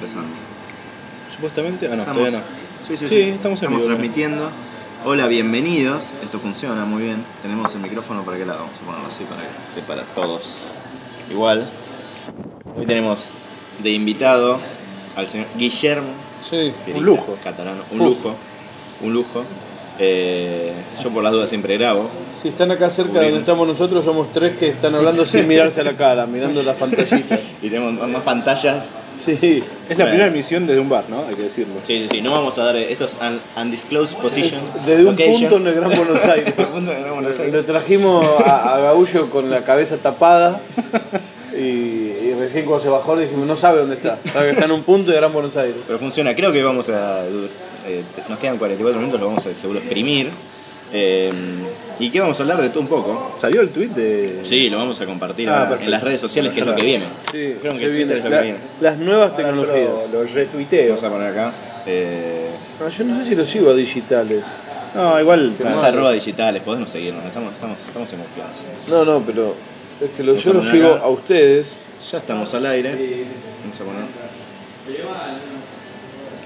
empezando. Supuestamente. Ah, no, Estamos, todavía no. Sí, sí, Sí, sí. estamos en vivo, transmitiendo. Hola, bienvenidos. Esto funciona muy bien. Tenemos el micrófono para qué lado. Vamos a ponerlo así para que esté para todos. Igual. Hoy tenemos de invitado al señor Guillermo. Sí. Un lujo. Catalano. Un Uf. lujo. Un lujo. Eh, yo por las dudas siempre grabo. Si están acá cerca de donde estamos nosotros, somos tres que están hablando sin mirarse a la cara, mirando las pantallitas. Y tenemos más pantallas. Sí. Es la Bueno. primera emisión desde un bar, ¿no? Hay que decirlo. Sí, sí, sí. No vamos a dar. Esto es un- undisclosed position. Es desde un location. punto en el Gran Buenos Aires. Un punto en el Gran Buenos Aires. Lo trajimos a, a Gaullo con la cabeza tapada y, y recién cuando se bajó le dijimos, no sabe dónde está. Sabe que está en un punto de Gran Buenos Aires. Pero funciona, creo que vamos a. eh, nos quedan 44 minutos, lo vamos a seguro exprimir. Eh, ¿Y qué vamos a hablar de todo un poco? ¿Salió el tweet de.? Sí, lo vamos a compartir Ah, ahora en las redes sociales, que es lo que viene. Sí, Creo que viene. Twitter es lo que viene. las nuevas Ahora yo tecnologías. lo, lo retuiteo. Vamos a poner acá. Eh, Ah, yo no sé si lo sigo a digitales. No, igual. más no, arroba digitales, podemos seguirnos, estamos, estamos, estamos en confianza. No, no, pero es que lo, yo lo sigo acá. a ustedes. Ya estamos al aire. Vamos a poner.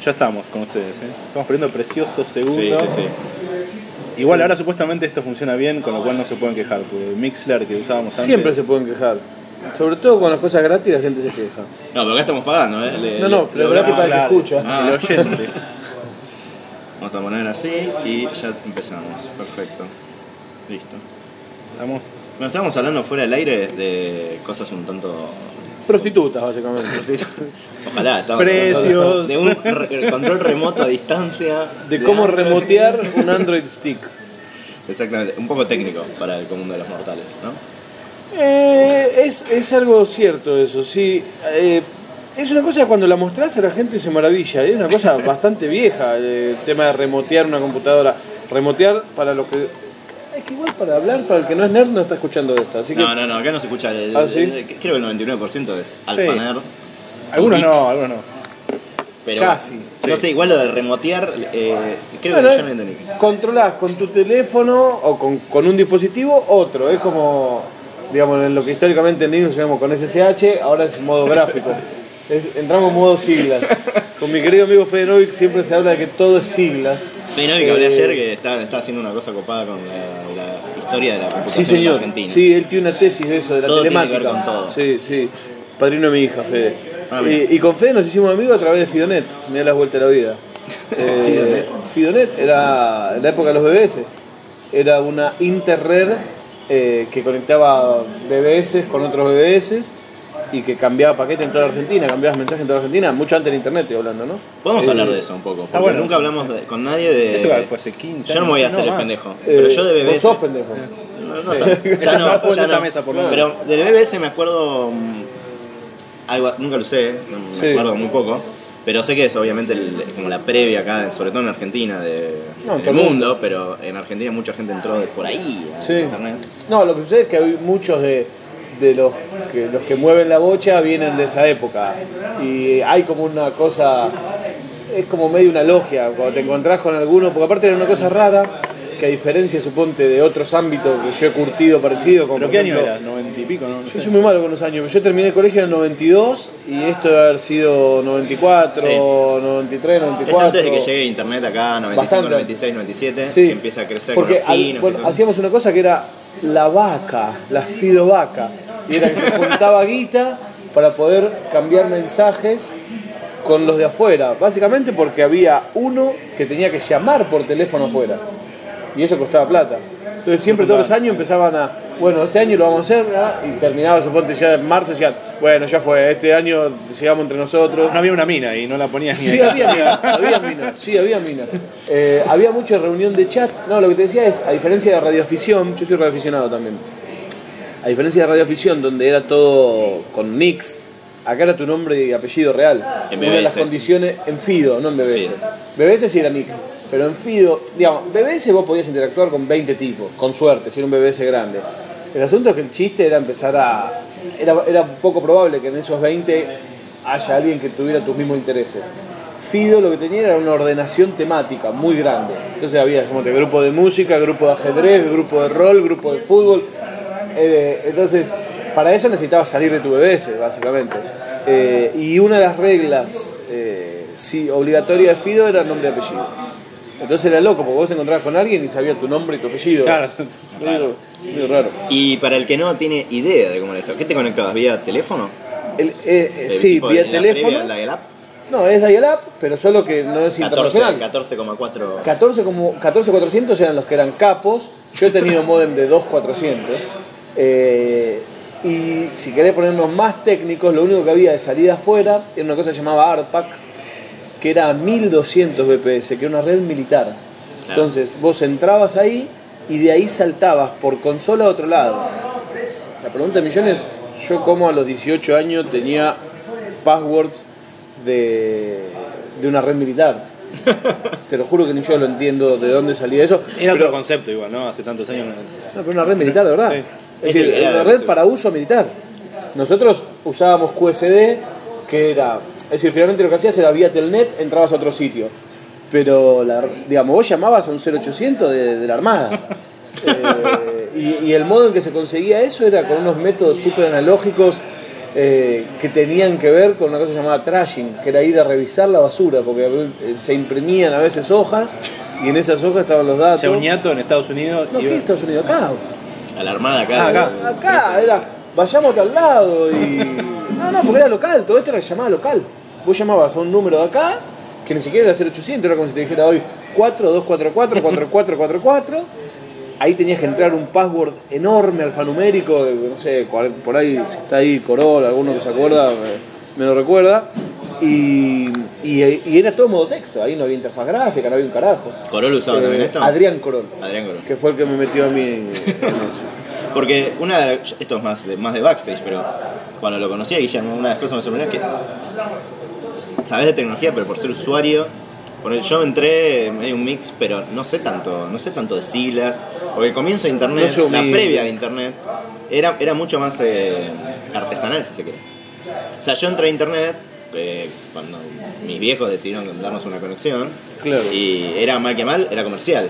Ya estamos con ustedes, ¿eh? Estamos perdiendo preciosos segundos. Sí, sí, sí. Igual ahora supuestamente esto funciona bien, con lo cual no se pueden quejar, porque Mixler que usábamos antes. Siempre se pueden quejar. Sobre todo con las cosas gratis la gente se queja. No, pero acá estamos pagando, ¿eh? Le- No, no, le- pero lo gratis para el que escucha. Ah. El oyente. Vamos a poner así y ya empezamos. Perfecto. Listo. Estamos. Bueno, estábamos hablando fuera del aire de cosas un tanto. Prostitutas, básicamente. Ojalá, estábamos Precios. hablando De un re- control remoto a distancia. De cómo Android. remotear un Android Stick. Exactamente, un poco técnico para el común de los mortales, ¿no? Eh, es, es algo cierto eso, sí. Eh, es una cosa que cuando la mostrás a la gente se maravilla. Es una cosa bastante vieja el tema de remotear una computadora. Remotear para lo que... Es que igual para hablar, para el que no es nerd no está escuchando esto. Así que No, no, no, acá no se escucha. el- ¿Ah, sí? el- creo que el 99% es alfa Sí. nerd. Algunos no, algunos no. Pero, Casi, No sí. sé, igual lo de remotear, eh, creo Bueno, que yo no entendí. controlás con tu teléfono o con, con un dispositivo otro. Es como, digamos, en lo que históricamente en Linux llamamos con SSH, ahora es modo gráfico. Es- entramos en modo siglas. Con mi querido amigo Fede Novik siempre se habla de que todo es siglas. Y que hablé Eh, ayer que está, está haciendo una cosa copada con la, la historia de la computación Sí, señor. argentina. Sí, él tiene una tesis de eso, de la Todo tiene que telemática. ver con todo. Sí, sí. Padrino de mi hija, Fede. Ah, bien. y, con Fede nos hicimos amigos a través de Fidonet. Mirá las vueltas de la vida. Eh, Fidonet era en la época de los BBS. Era una interred eh, que conectaba BBS con otros BBS y que cambiaba paquetes en toda la Argentina, cambiabas mensajes en toda la Argentina, mucho antes del internet estoy hablando, ¿no? Podemos Eh, hablar de eso un poco. Porque bueno, nunca hablamos de- con nadie de. Eso fue hace 15 Yo no me voy a hacer no el pendejo. eh, pero yo de BBS. sos pendejo. No, no, Sí. ya Ya no, ya no. mesa, por menos. Pero del BBS me acuerdo. mm, Algo, nunca lo usé, me Sí. acuerdo muy poco. Pero sé que es obviamente el- como la previa acá, sobre todo en Argentina, de, No, del mundo. pero en Argentina mucha gente entró de por ahí a Sí. internet. No, lo que sucede es que hay muchos de, de los, que, los que mueven la bocha vienen de esa época. Y hay como una cosa, es como medio una logia, cuando te encontrás con alguno, porque aparte era una cosa rara, que a diferencia, suponte, de otros ámbitos que yo he curtido parecido, como ¿Pero qué año ejemplo- era? ¿90 y pico? No, no Yo sé. soy muy malo con los años, yo terminé el colegio en el 92 y esto debe haber sido 94, Sí. 93, 94. Es antes de que llegue internet acá, 95, Bastante. 96, 97, Sí. que empieza a crecer Porque con los al- pinos y bueno, hacíamos una cosa que era la vaca, la fidovaca. Y era que se juntaba guita para poder cambiar mensajes con los de afuera. Básicamente porque había uno que tenía que llamar por teléfono afuera. Y eso costaba plata. Entonces siempre todos los años empezaban a, bueno, este año lo vamos a hacer, ¿verdad? y terminaba, suponte ya en marzo, decían, bueno, ya fue, este año llegamos entre nosotros. No había una mina y no la ponías ni Sí, había minas, había minas, sí, había minas. Eh, había mucha reunión de chat. No, lo que te decía es, a diferencia de radioafición, yo soy radioaficionado también. A diferencia de radioafición, donde era todo con nicks, acá era tu nombre y apellido real. En Una de las condiciones, en Fido, no en BBS. BBS sí era nick, pero en Fido, digamos, BBS vos podías interactuar con 20 tipos, con suerte, si era un BBS grande. El asunto es que el chiste era empezar a... Era, era poco probable que en esos 20 haya alguien que tuviera tus mismos intereses. Fido lo que tenía era una ordenación temática muy grande. Entonces había como grupo de música, grupo de ajedrez, grupo de rol, grupo de fútbol. Eh, entonces, para eso necesitabas salir de tu BBS, básicamente. Eh, y una de las reglas eh, sí, obligatorias de Fido era nombre y apellido. Entonces era loco, porque vos te encontrabas con alguien y sabía tu nombre y tu apellido. Claro. Medio, medio raro. Y para el que no tiene idea de cómo era esto, ¿qué te conectabas? ¿Vía teléfono? El- eh, eh, sí, vía la teléfono. previa, la? No, es dial-up, pero solo que no es 14 internacional. 14,4. 14 como 14400 eran los que eran capos. Yo he tenido modem de 2400. Eh, y si querés ponernos más técnicos, lo único que había de salida afuera era una cosa que llamaba ARPAC, que era 1200 BPS, que era una red militar. Claro. Entonces vos entrabas ahí y de ahí saltabas por consola a otro lado. La pregunta de millones, yo como a los 18 años tenía passwords de, de una red militar. Te lo juro que ni yo lo entiendo de dónde salía eso. Era pero, otro concepto igual, ¿no? Hace tantos años. no- no, pero una red militar, de verdad. Sí. Es decir, era el red para uso militar. Nosotros usábamos QSD, que era. Es decir, finalmente lo que hacías era vía Telnet, entrabas a otro sitio. Pero, la- digamos, vos llamabas a un 0800 de, de la Armada. Eh, y, y el modo en que se conseguía eso era con unos métodos súper analógicos eh, que tenían que ver con una cosa llamada trashing, que era ir a revisar la basura, porque eh, se imprimían a veces hojas y en esas hojas estaban los O datos. sea, un en Estados Unidos. No, ¿qué Estados Unidos? Acá. A la armada acá. Ah, acá. de- Acá, era, vayamos a tal lado y. No, no, porque era local, todo esto era llamada local. Vos llamabas a un número de acá, que ni siquiera era 0800, era como si te dijera hoy 4244-4444. Ahí tenías que entrar un password enorme alfanumérico, de, no sé, por ahí, si está ahí Corolla, alguno que se acuerda, me, me lo recuerda. Y, y- y era todo modo texto, ahí no había interfaz gráfica, no había un carajo. ¿Corol usaba también Eh, esto? Adrián Corol, Adrián Corol. que fue el que me metió a mí en, en eso. Porque una de, esto es más de, más de backstage, pero cuando lo conocí a Guillermo, una de las cosas que me sorprendió es que sabes de tecnología, pero por ser usuario, porque yo entré medio un mix, pero no sé tanto, no sé tanto de siglas, porque el comienzo de internet, No la previa de internet, era, era mucho más eh, artesanal si se quiere. O sea, yo entré a internet eh, cuando mis viejos decidieron darnos una conexión Claro. y era mal que mal, era comercial.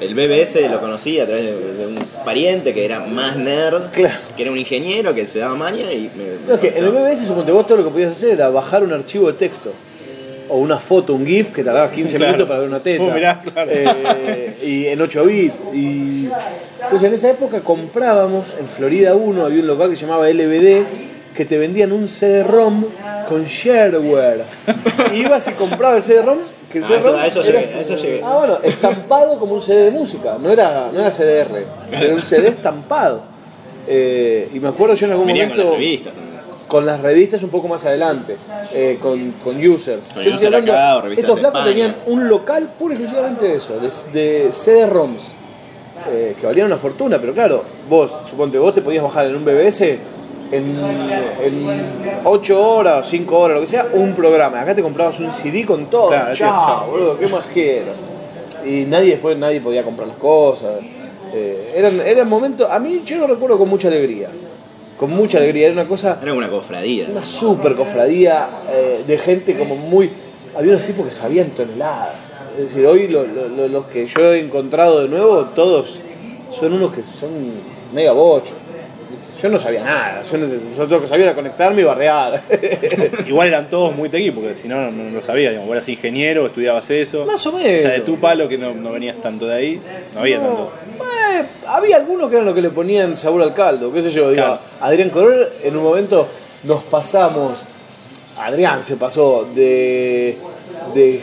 El BBS lo conocí a través de, de un pariente que era más nerd, Claro. que era un ingeniero que se daba maña y me, No, es que en el BBS, suponte vos todo lo que podías hacer era bajar un archivo de texto. O una foto, un GIF que tardaba 15 Claro. minutos para ver una teta. Uh, mirá, claro. Eh, y en 8 bits. Y... Entonces en esa época comprábamos, en Florida 1 había un local que se llamaba LBD, que te vendían un CD-ROM con shareware. Ibas y comprabas el CD-ROM. Que el Ah, eso- a eso era- llegué, a eso llegué. Ah, bueno, estampado como un CD de música. No era, no era CDR, era un CD estampado. Eh, y me acuerdo yo en algún venía con momento las revistas también. con las revistas un poco más adelante, eh, con, con users. Con Yo User hablando- acá, estos flacos tenían un local puro y exclusivamente de eso, de, de CD-ROMs, eh, que valían una fortuna, pero claro, vos, suponte, vos te podías bajar en un BBS en, en 8 horas, 5 horas, lo que sea, un programa. Acá te comprabas un CD con todo. Claro, chao, chao. boludo, ¿qué más quiero? Y nadie después, nadie podía comprar las cosas. Eh, eran, eran momentos, a mí yo lo recuerdo con mucha alegría. Con mucha alegría, era una cosa Era una cofradía. una super cofradía eh, de gente como muy... Había unos tipos que sabían toneladas. Es decir, hoy lo- lo- lo- los que yo he encontrado de nuevo, todos son unos que son mega bochos. Yo no sabía nada. Yo, no sé, yo lo que sabía era conectarme y bardear. Igual eran todos muy tequi, porque si no, no, no lo sabías. Digamos, vos eras ingeniero, estudiabas eso. Más o O sea, de menos. tu palo, que no, no venías tanto de ahí, no había tanto. Eh, había algunos que eran lo que le ponían sabor al caldo, qué sé yo. digo, Claro. Adrián Corol, en un momento nos pasamos, Adrián se pasó de, de,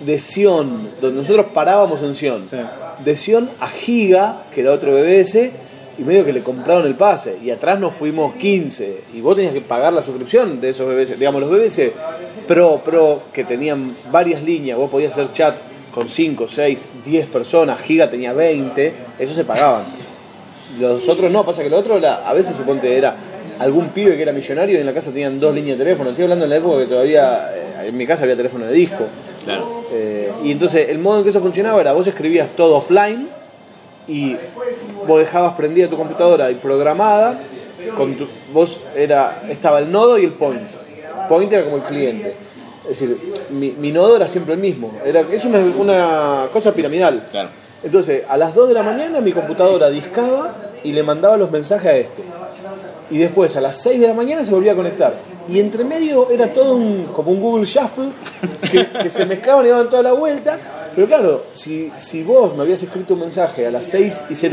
de Sion, donde nosotros parábamos en Sion, Sí. de Sion a Giga, que era otro BBS, y medio que le compraron el pase, y atrás nos fuimos 15, y vos tenías que pagar la suscripción de esos BBS. Digamos, los BBS Pro, Pro, que tenían varias líneas, vos podías hacer chat con 5, 6, 10 personas, Giga tenía 20, eso se pagaban. Los otros no, pasa que lo otro era, a veces suponte era algún pibe que era millonario y en la casa tenían dos líneas de teléfono. Estoy hablando en la época que todavía eh, en mi casa había teléfono de disco. Claro. Eh, y entonces el modo en que eso funcionaba era vos escribías todo offline y vos dejabas prendida tu computadora y programada. Con tu- vos era, estaba el nodo y el point. Point era como el cliente. Es decir, mi, mi nodo era siempre el mismo. Era, es una, una cosa piramidal. Claro. Entonces, a las 2 de la mañana mi computadora discaba y le mandaba los mensajes a este. y después a las 6 de la mañana se volvía a conectar. Y entre medio era todo un, como un Google Shuffle que, que se mezclaban y daban toda la vuelta. Pero claro, si, si vos me habías escrito un mensaje a las 6 y 05,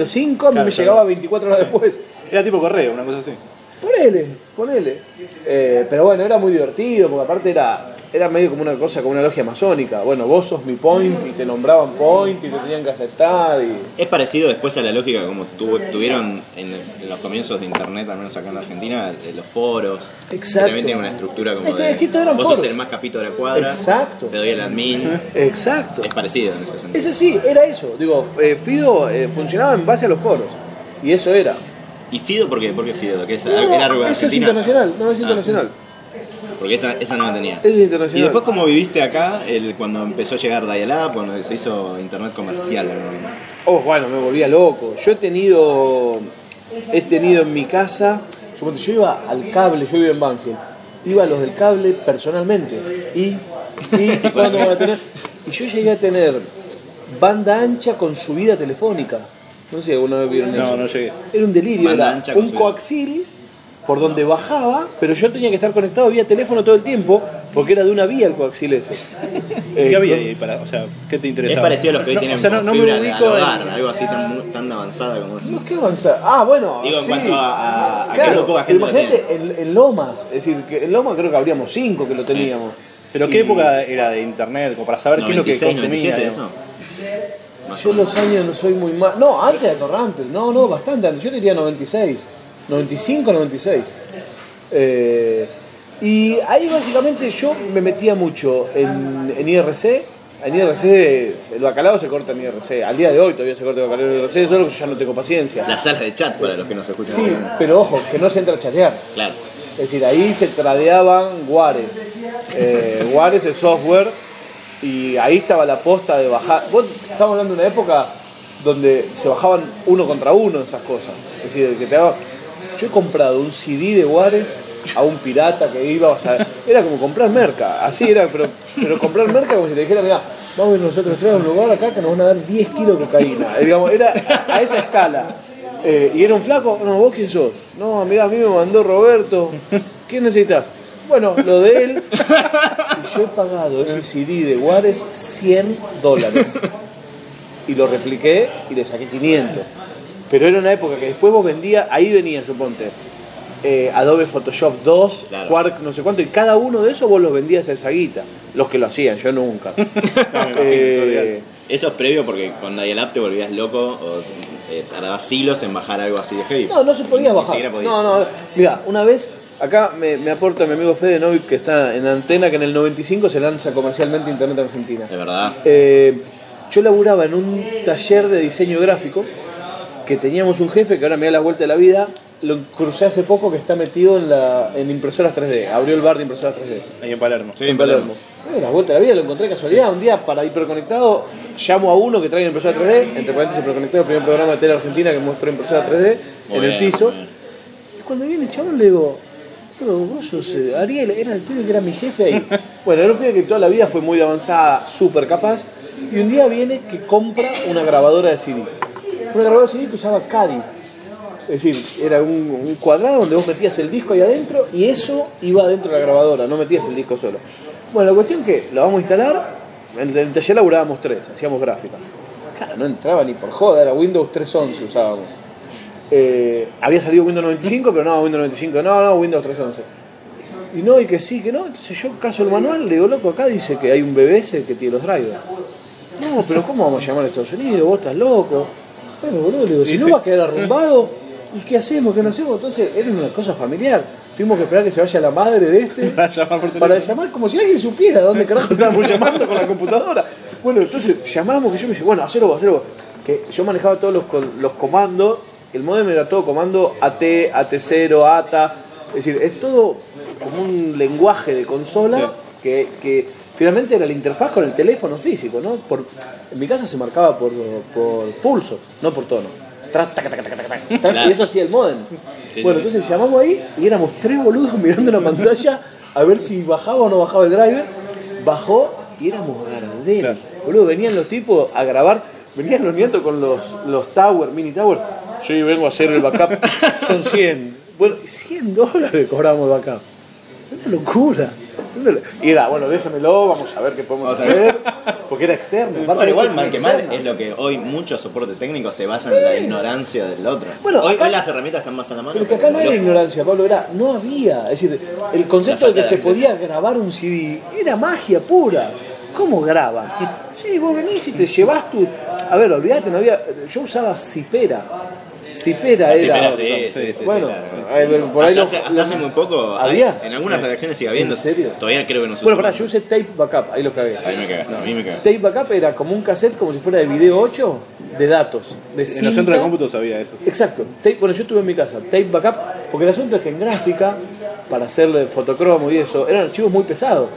a mí Claro, me claro. llegaba 24 horas después. Era tipo correo, una cosa así. Ponele, ponele. Eh, pero bueno, era muy divertido, porque aparte era, era medio como una cosa, como una logia masónica. Bueno, vos sos mi point y te nombraban point y te tenían que aceptar. Y... Es parecido después a la lógica como tuvieron en, en los comienzos de internet, al menos acá en Argentina, de los foros. Exacto. También tiene una estructura como Es que de. aquí vos sos foros. el más capito de la cuadra. Exacto. Te doy el admin. Exacto. Es parecido en ese sentido. Ese sí, era eso. Digo, eh, Fido eh, funcionaba en base a los foros. Y eso era. ¿Y Fido por qué? ¿Por qué Fido? ¿Qué es? No, ¿Era algo eso es Argentina? internacional, no es Ah. Porque esa, esa no la tenía. Es internacional. ¿Y después cómo viviste acá el, cuando empezó a llegar Dial-Up, cuando se hizo internet comercial? ¿no? Oh, bueno, me volvía loco. Yo he tenido, he tenido en mi casa, yo iba al cable, yo vivo en Banfield, iba a los del cable personalmente. Y, y cuando van a tener, y yo llegué a tener banda ancha con subida telefónica. No sé si alguna vez vieron No, eso. no llegué. Era un delirio, Banda era ancha un coaxil por donde bajaba, pero yo tenía que estar conectado vía teléfono todo el tiempo, porque era de una vía el coaxil ese. Eh, ¿Qué había ahí para, o sea, qué te Es interesaba? parecido a los que hoy No, tienen o sea, no, no me ubico en- algo así tan, avanzada como eso. No, ¿qué avanzar? Ah, bueno. Digo, en sí. cuanto a, a- Claro, poca gente imagínate en, en Lomas, es decir, que en Lomas creo que habríamos cinco que lo teníamos. Pero qué época era de internet, como para saber qué es lo que 96, consumía. 97, digamos? eso. Yo menos. los años no soy muy mal. No, antes de Torrantes, no, no, bastante antes. Yo diría 96, 95, 96. Eh, y ahí básicamente yo me metía mucho en, en IRC. En IRC, el bacalao se corta en IRC. Al día de hoy todavía se corta el bacalao en IRC, solo que yo ya no tengo paciencia. Las salas de chat para los que no se escuchan. Sí, pero ojo, que no se entra a chatear. Claro. Es decir, ahí se tradeaban Juárez. Eh, Juárez es software y ahí estaba la posta de bajar. Vos estamos hablando de una época donde se bajaban uno contra uno esas cosas. Es decir, que te daba... Yo he comprado un CD de Juárez a un pirata que iba, o sea, era como comprar merca, así era, pero, pero comprar merca como si te dijera, mira, vamos nosotros a un lugar acá que nos van a dar 10 kilos de cocaína. Eh, digamos, era a esa escala. Eh, y era un flaco, no, vos quién sos. No, mira, a mí me mandó Roberto. ¿Qué necesitas? Bueno, lo de él. Yo he pagado ese CD de Juárez 100 dólares. Y lo repliqué y le saqué 500. Pero era una época que después vos vendías, ahí venía, suponte, eh, Adobe Photoshop 2, Claro. Quark, no sé cuánto, y cada uno de esos vos los vendías a esa guita. Los que lo hacían, yo nunca. Eh, Eso es previo porque con Dial-Up te volvías loco o eh, tardabas siglos en bajar algo así de heavy. No, no se podía Ni bajar. No, no. Mira, una vez, acá me, me aporta mi amigo Fede Novik, que está en Antena, que en el 95 se lanza comercialmente Internet Argentina. De verdad. Eh, yo laburaba en un taller de diseño gráfico que teníamos un jefe que ahora me da la vuelta de la vida. Lo crucé hace poco que está metido en, la, en impresoras 3D. Abrió el bar de impresoras 3D. Ahí en Palermo. Sí, en Palermo. Eh, la vuelta de la vida lo encontré de casualidad. Un día para hiperconectado llamo a uno que trae una impresora 3D. Entre paréntesis, hiperconectado, el primer programa de tele argentina que mostró impresora 3D Muy en el piso. Y cuando viene el chabón le digo, "Pero vos sos eh, Ariel, era el pibe que era mi jefe ahí. bueno, era un pibe que toda la vida fue muy avanzada, súper capaz. Y un día viene que compra una grabadora de CD. Una grabadora CD que usaba Cadi. Es decir, era un, cuadrado donde vos metías el disco ahí adentro y eso iba adentro de la grabadora, no metías el disco solo. Bueno, la cuestión que lo vamos a instalar, en el taller laburábamos tres, hacíamos gráfica. Claro, no entraba ni por joda, era Windows 3.11 usábamos. Eh, había salido Windows 95, pero no, Windows 95, no, no, Windows 3.11. Y no, y que sí, que no. Entonces yo caso el manual, le digo, loco, acá dice que hay un BBS que tiene los drivers. No, pero ¿cómo vamos a llamar a Estados Unidos? Vos estás loco. Bueno, boludo, le digo, si no va a quedar arrumbado, ¿y qué hacemos? ¿Qué no hacemos? Entonces era una cosa familiar. Tuvimos que esperar que se vaya la madre de este Para llamar por para llamar como si alguien supiera dónde carajo estábamos llamando con la computadora. Bueno, entonces llamamos, que yo me dice, bueno, hacelo vos, hacelo vos. Que yo manejaba todos los, los comandos, el modem era todo comando AT, AT0, ATA, es decir, es todo como un lenguaje de consola Sí. que, que finalmente era la interfaz con el teléfono físico, ¿no? Por, en mi casa se marcaba por, por pulsos, no por tono. Taca, taca, taca. Y eso hacía el modem. Bueno, entonces llamamos ahí y éramos tres boludos mirando la pantalla a ver si bajaba o no bajaba el driver. Bajó y éramos garanderos. Claro. Boludo, venían los tipos a grabar, venían los nietos con los, los tower, mini tower. Yo vengo a hacer el backup, son 100. Bueno, 100 dólares cobramos de acá. Una locura. Y era, bueno, déjamelo, vamos a ver qué podemos hacer. Porque era externo. Bueno, igual mal que mal es lo que hoy mucho soporte técnico se basa en la ignorancia del otro. Bueno, hoy, acá- hoy las herramientas están más a la mano. Pero que acá no era ignorancia, Pablo, era, no había. Es decir, el concepto de que se podía grabar un CD era magia pura. ¿Cómo graban? Sí, vos venís y te llevas tu. A ver, olvídate, no había. Yo usaba Cipera. Cipera era. sí, pero sí, sí, sí, bueno, por ahí hasta, lo- hace, hasta lo- hace muy poco, hay- ¿Había? en algunas redacciones sigue habiendo. ¿En serio? Todavía creo que no se Bueno, pará, yo usé Tape Backup, ahí lo cagué. A mí me cagaste, a mí me cagaste. Tape Backup era como un cassette, como si fuera de video 8, de datos. De En los centros de cómputo sabía eso. Exacto. Tape- bueno, yo estuve en mi casa, tape backup, porque el asunto es que en gráfica, para hacerle fotocromo y eso, eran archivos muy pesados.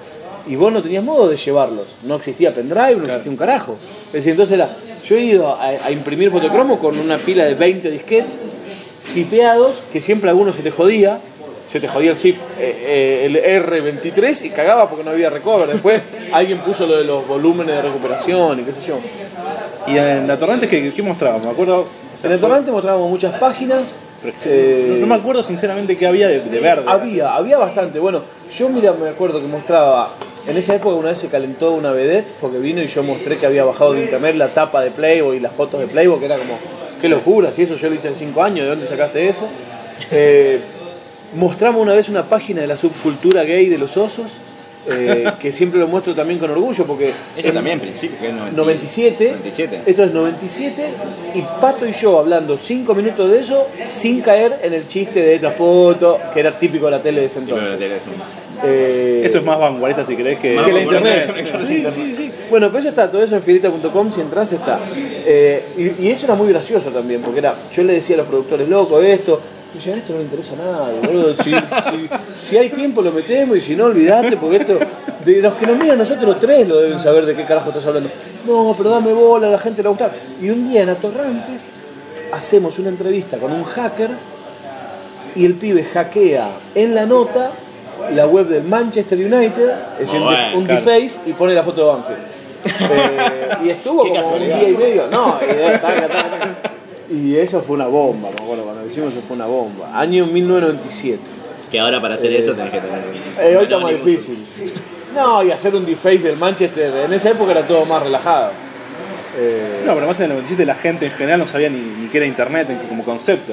Y vos no tenías modo de llevarlos. No existía pendrive, no existía un carajo. Es decir, entonces era, yo he ido a, a imprimir fotocromo con una pila de 20 disquetes zipeados, que siempre alguno se te jodía. Se te jodía el zip, eh, eh, el R23 y cagaba porque no había recover. Después alguien puso lo de los volúmenes de recuperación y qué sé yo. Y en la torrente, ¿qué, qué mostraba? Me acuerdo. o sea, En el fue- torrente mostrábamos muchas páginas. eh, no, no me acuerdo sinceramente qué había de, de verde. Había, había bastante. Bueno, yo mira, me acuerdo que mostraba, en esa época una vez se calentó una vedette porque vino y yo mostré que había bajado de internet la tapa de Playboy y las fotos de Playboy, que era como, qué locura, si eso yo lo hice en 5 años, ¿de dónde sacaste eso? Eh, mostramos una vez una página de la subcultura gay de los osos, eh, que siempre lo muestro también con orgullo porque... Eso en- también en principio, que es 90 97, 97. esto es 97 y Pato y yo hablando 5 minutos de eso sin caer en el chiste de esta foto que era típico de la tele de ese entonces. Eh, Eso es más vanguardista si querés que. La internet. Sí, sí, sí. Bueno, pero eso está, todo eso en filita.com, si entras está. Eh, y, y eso era muy gracioso también, porque era, yo le decía a los productores, loco, esto, y decían, esto no le interesa a nadie, boludo. Si, si- si hay tiempo lo metemos y si no, olvidate, porque esto, de los que nos miran nosotros los tres lo deben saber de qué carajo estás hablando. No, pero dame bola, a la gente le va a gustar. Y un día en Atorrantes hacemos una entrevista con un hacker y el pibe hackea en la nota la web del Manchester United, es decir, bueno, un claro. deface y pone la foto de Banfield. Eh, y estuvo como un día y medio. No, y, eh, taca, taca, taca. Y eso fue una bomba, me acuerdo cuando lo hicimos eso fue una bomba. Año 1997. Que ahora para hacer eso tenés que tener. Eh, hoy está más difícil. No, y hacer un deface del Manchester, en esa época era todo más relajado. Eh, No, pero más en el 97 la gente en general no sabía ni, ni qué era internet como concepto.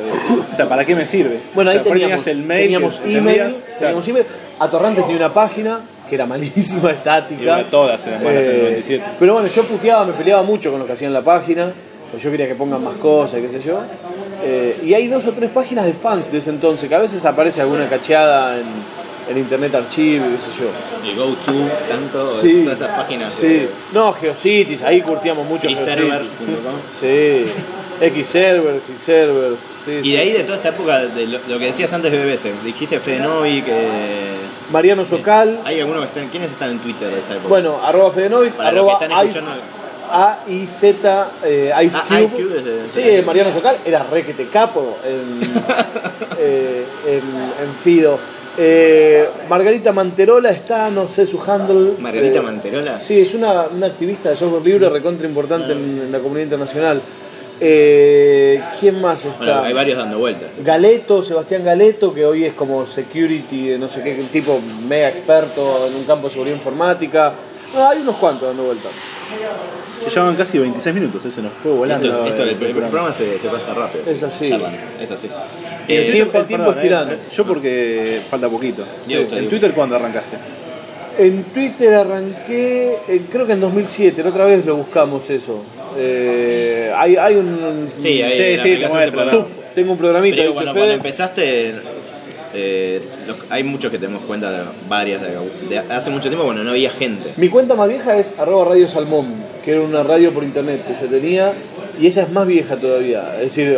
O sea, ¿para qué me sirve? Bueno, ahí O sea, teníamos, el mail. teníamos email, teníamos email. Atorrantes tenía una página que era malísima, estática. Y todas eran malas en el Eh, 97. Pero bueno, yo puteaba, me peleaba mucho con los que hacían la página, pues yo quería que pongan más cosas, qué sé yo. Eh, y hay dos o tres páginas de fans de ese entonces, que a veces aparece alguna cacheada en, en Internet Archive, qué sé yo. El GoTo, tanto, Sí, todas esas páginas. sí. No, Geocities, ahí curtíamos mucho Geocities. Servers.com. Sí, Xserver, Xserver, sí. Y sí. de ahí, de toda esa época, de lo, lo que decías antes de BBC, dijiste Fedenovi, que. Mariano Socal. Hay algunos que están. ¿Quiénes están en Twitter de esa época? Bueno, arroba Fedenovic, Para los que arroba están escuchando. A-I-Z, eh, Ice Ah, Cube. Ice Cube es de- Sí, Mariano Socal era requete capo en, eh, en, en Fido. Eh, Margarita Manterola está, no sé su handle. Margarita eh, Manterola. Sí, es una, una activista de software libre recontra importante en, en la comunidad internacional. Eh, ¿Quién más está? Bueno, hay varios dando vueltas. Galeto, Sebastián Galeto, que hoy es como security, de no sé qué, tipo mega experto en un campo de seguridad informática. No, hay unos cuantos dando vuelta. Ya llevan casi 26 minutos, eso nos fue volando. Esto, es- esto- el el, el programa. programa se, se pasa rápido. Es así. Charlan, es así. El Eh, tiempo- el Perdón, tiempo es eh, tirano. Yo porque falta poquito. Usted, ¿En. Twitter cuándo arrancaste? En Twitter arranqué, eh, creo que en 2007, la otra vez lo buscamos eso. Eh, hay, hay un... Sí, ahí Sí, la sí, aplicación te se muestra, puede- ¿no? Tengo un programita, Pero dice bueno, Fede. cuando empezaste, eh, los- hay muchos que tenemos cuenta de varias de, de hace mucho tiempo, bueno, no había gente. Mi cuenta más vieja es arroba Radio Salmón, que era una radio por internet que yo tenía, y esa es más vieja todavía. Es decir,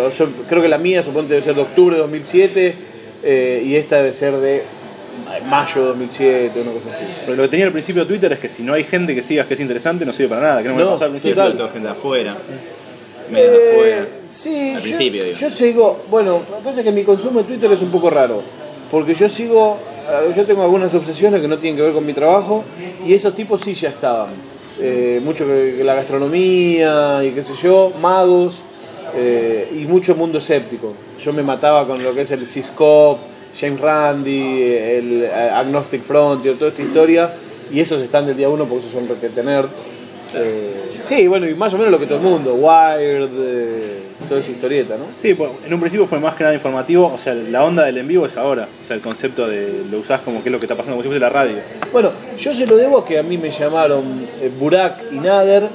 creo que la mía suponte debe ser de octubre de 2007, eh, y esta debe ser de mayo de 2007, una cosa así. Pero lo que tenía al principio de Twitter es que si no hay gente que sigas que es interesante, no sirve para nada. Que no me No, al principio. todo gente de afuera. Eh, afuera. sí, Al yo, principio, digo. yo sigo, bueno, lo que pasa es que mi consumo de Twitter es un poco raro, porque yo sigo, eh, yo tengo algunas obsesiones que no tienen que ver con mi trabajo, y esos tipos sí ya estaban. Eh, mucho que, la gastronomía y qué sé yo, magos, eh, y mucho mundo escéptico. Yo me mataba con lo que es el Cisco, James Randi, el eh, Agnostic Frontier, toda esta historia, y esos están del día uno porque esos son requete nerds. Eh, sí, bueno, y más o menos lo que todo el mundo, Wired, toda esa historieta, ¿no? Sí, pues, en un principio fue más que nada informativo, o sea, la onda del en vivo es ahora, o sea, el concepto de lo usás como que es lo que está pasando como si fuese la radio. Bueno, yo se lo debo a que a mí me llamaron eh, Burak y Nader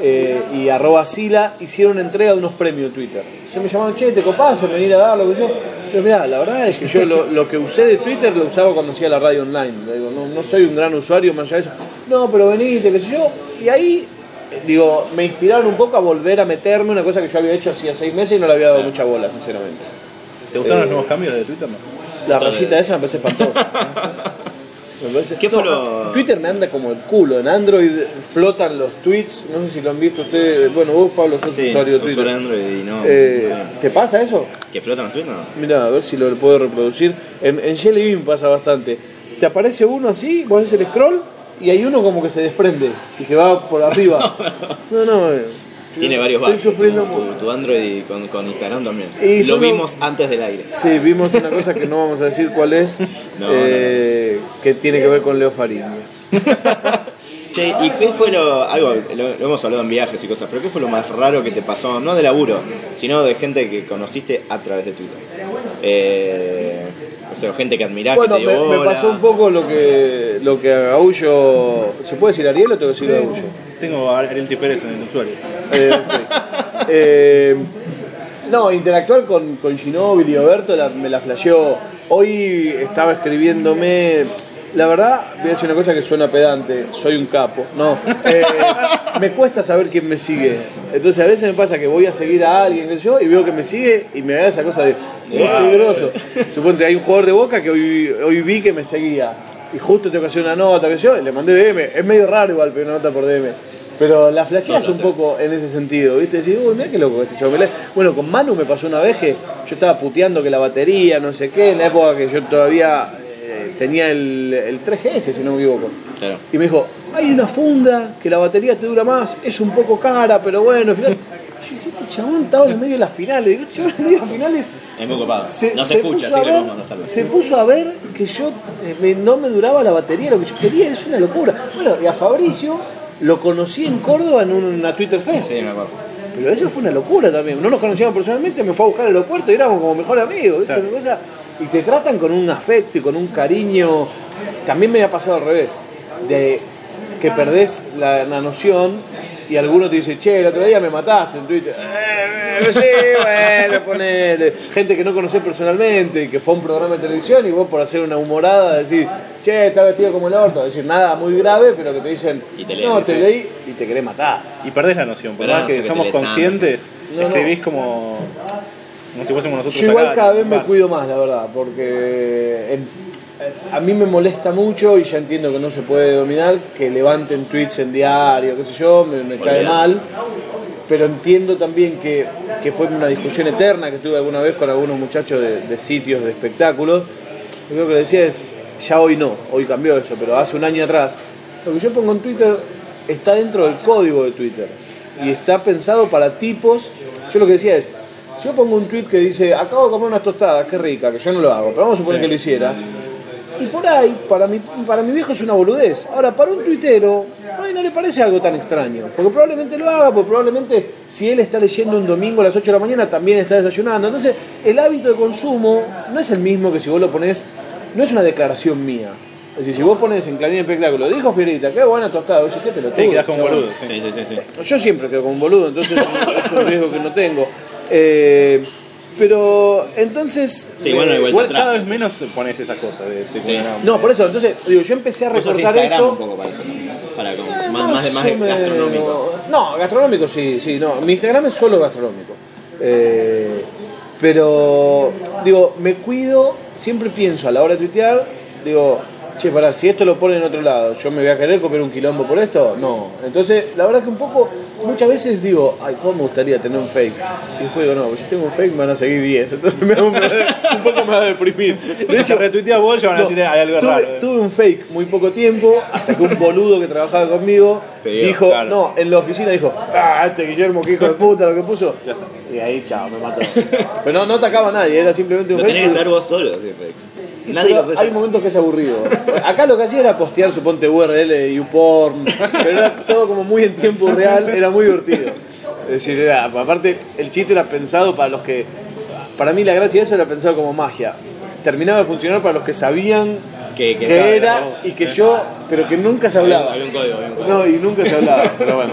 eh, y arroba Sila, hicieron entrega de unos premios en Twitter. Se me llamaron, che, te copás en venir a dar lo que yo. Pero mirá, la verdad es que yo lo, lo que usé de Twitter lo usaba cuando hacía la radio online. Digo, no, no soy un gran usuario más allá de eso. No, pero venite, qué sé yo. Y ahí, digo, me inspiraron un poco a volver a meterme, una cosa que yo había hecho hacía seis meses y no le había dado mucha bola, sinceramente. ¿Te gustaron Eh, los nuevos cambios de Twitter? No? La rayita esa me parece espantosa. Me parece- ¿Qué fue No, lo- Twitter me anda como el culo. En Android flotan los tweets. No sé si lo han visto ustedes. Bueno, vos, Pablo, sos Sí, usuario de Twitter. usuario de Android y no. Eh, ¿Te pasa eso? ¿Que flotan los tweets? No. Mira, a ver si lo puedo reproducir. En, en Jelly Bean pasa bastante. Te aparece uno así, vos haces el scroll y hay uno como que se desprende y que va por arriba. No, no. eh, Tiene varios Estoy bugs. sufriendo tu, mucho. tu, tu Android y con, con Instagram también. Y Lo vimos antes del aire. Sí, vimos una cosa que no vamos a decir cuál es, No, eh, que tiene que ver con Leo Fariña. Che, ¿y qué fue lo. algo, lo, lo hemos hablado en viajes y cosas, pero qué fue lo más raro que te pasó? No de laburo, sino de gente que conociste a través de Twitter. Eh, o sea, gente que admirás, Bueno, que te me, me pasó un poco lo que, lo que a Gaullo. ¿Se puede decir Ariel o tengo que decir Gaullo? Tengo a Ariel T. Pérez en el usuario. Eh. Eh, no, interactuar con, con Ginóbili y Oberto la- me la flasheó. Hoy estaba escribiéndome. La verdad, voy a decir una cosa que suena pedante. Soy un capo. No. Eh, me cuesta saber quién me sigue. Entonces a veces me pasa que voy a seguir a alguien que yo y veo que me sigue y me da esa cosa de. "Qué peligroso. Suponte, hay un jugador de boca que hoy, hoy vi que me seguía. Y justo tengo que hacer una nota, que yo, y le mandé DM. Es medio raro igual, pero una nota por DM. Pero la flasheas un poco en ese sentido, ¿viste? Decís, uy, mira qué loco este chavo. me lee". Bueno, con Manu me pasó una vez que yo estaba puteando que la batería, no sé qué, en la época que yo todavía tenía el, el 3GS, si no me equivoco. Claro. Y me dijo, hay una funda que la batería te dura más, es un poco cara, pero bueno, al final. Yo dije, este chabón estaba en el medio de las finales. Digo, este chabón en medio de las finales Es muy copado. se, no se, se escucha, así que vamos a se puso a ver que yo eh, me- no me duraba la batería, lo que yo quería es una locura. Bueno, y a Fabricio lo conocí en Córdoba en una Twitter Fest. Sí, me acuerdo. Pero eso fue una locura también. No nos conocíamos personalmente, me fue a buscar al aeropuerto y éramos como mejor amigos. ¿viste? Claro. Una cosa- y te tratan con un afecto y con un cariño. También me ha pasado al revés. De que perdés la, la noción y alguno te dice, che, el otro día me mataste en Twitter. Eh, eh, sí, bueno, ponele. Gente que no conocés personalmente y que fue a un programa de televisión y vos por hacer una humorada decís, che, está vestido como el orto. Es decir, nada muy grave, pero que te dicen, Y te leen, no, te sí. leí y te querés matar. Y perdés la noción, por Pero más no que somos conscientes, No, no. escribís como, como si fuésemos nosotros Yo igual acá, cada vez me cuido más, la verdad, porque en- a mí me molesta mucho y ya entiendo que no se puede dominar que levanten tweets en diario, qué sé yo, me, me cae mal. Pero entiendo también que, que fue una discusión eterna que tuve alguna vez con algunos muchachos de, de sitios de espectáculos. Yo creo que lo decía es, ya hoy no, hoy cambió eso, pero hace un año atrás, lo que yo pongo en Twitter está dentro del código de Twitter y está pensado para tipos. Yo lo que decía es, yo pongo un tweet que dice, acabo de comer unas tostadas, qué rica, que yo no lo hago, pero vamos a suponer que lo hiciera. Y por ahí, para mi, para mi viejo es una boludez. Ahora, para un tuitero, ay, no le parece algo tan extraño. Porque probablemente lo haga, porque probablemente si él está leyendo un domingo a las 8 de la mañana, también está desayunando. Entonces, el hábito de consumo no es el mismo que si vos lo pones, no es una declaración mía. Es decir, si vos pones en Clarín Espectáculo, dijo Fierita, qué buena tostada, decís, qué pelotudo. Sí, quedás como chabón". boludo. sí. Sí, sí. Yo siempre quedo como un boludo, entonces es un riesgo que no tengo. Eh, pero entonces. Sí, bueno, eh, igual- cada vez menos pones esas cosas. De, Sí. No, por eso, entonces, digo, yo empecé a recortar un eso. poco para eso también. Para como, eh, más, más, de- más gastronómico. No, gastronómico sí, sí, no. Mi Instagram es solo gastronómico. Eh, pero, digo, me cuido, siempre pienso a la hora de tuitear, digo, che, pará, si esto lo pone en otro lado, ¿yo me voy a querer comer un quilombo por esto? No. Entonces, la verdad que un poco, muchas veces digo, ay, ¿cómo me gustaría tener un fake? Y después digo, no, si tengo un fake me van a seguir 10, entonces me, me- un poco me va a deprimir. De hecho, retuiteas vos, ya van a decir, hay algo tuve, raro. eh". tuve un fake muy poco tiempo, hasta que un boludo que trabajaba conmigo dijo, claro. no, en la oficina dijo, ah, este Guillermo, que hijo de puta, lo que puso. Y ahí, chao, me mató. Pero no, no atacaba a nadie, era simplemente un Lo tenés que fake. saber vos solo, sí, Fake. Nadie lo puede hay momentos que es aburrido. Acá lo que hacía era postear, suponte, URL de YouPorn, pero era todo como muy en tiempo real, era muy divertido. Es decir, era- aparte, el chiste era pensado para los que. Para mí, la gracia de eso era pensado como magia. Terminaba de funcionar para los que sabían Que- era ¿no? y que yo, pero que nunca se hablaba. Había un código, había un código. No, y nunca se hablaba, pero bueno.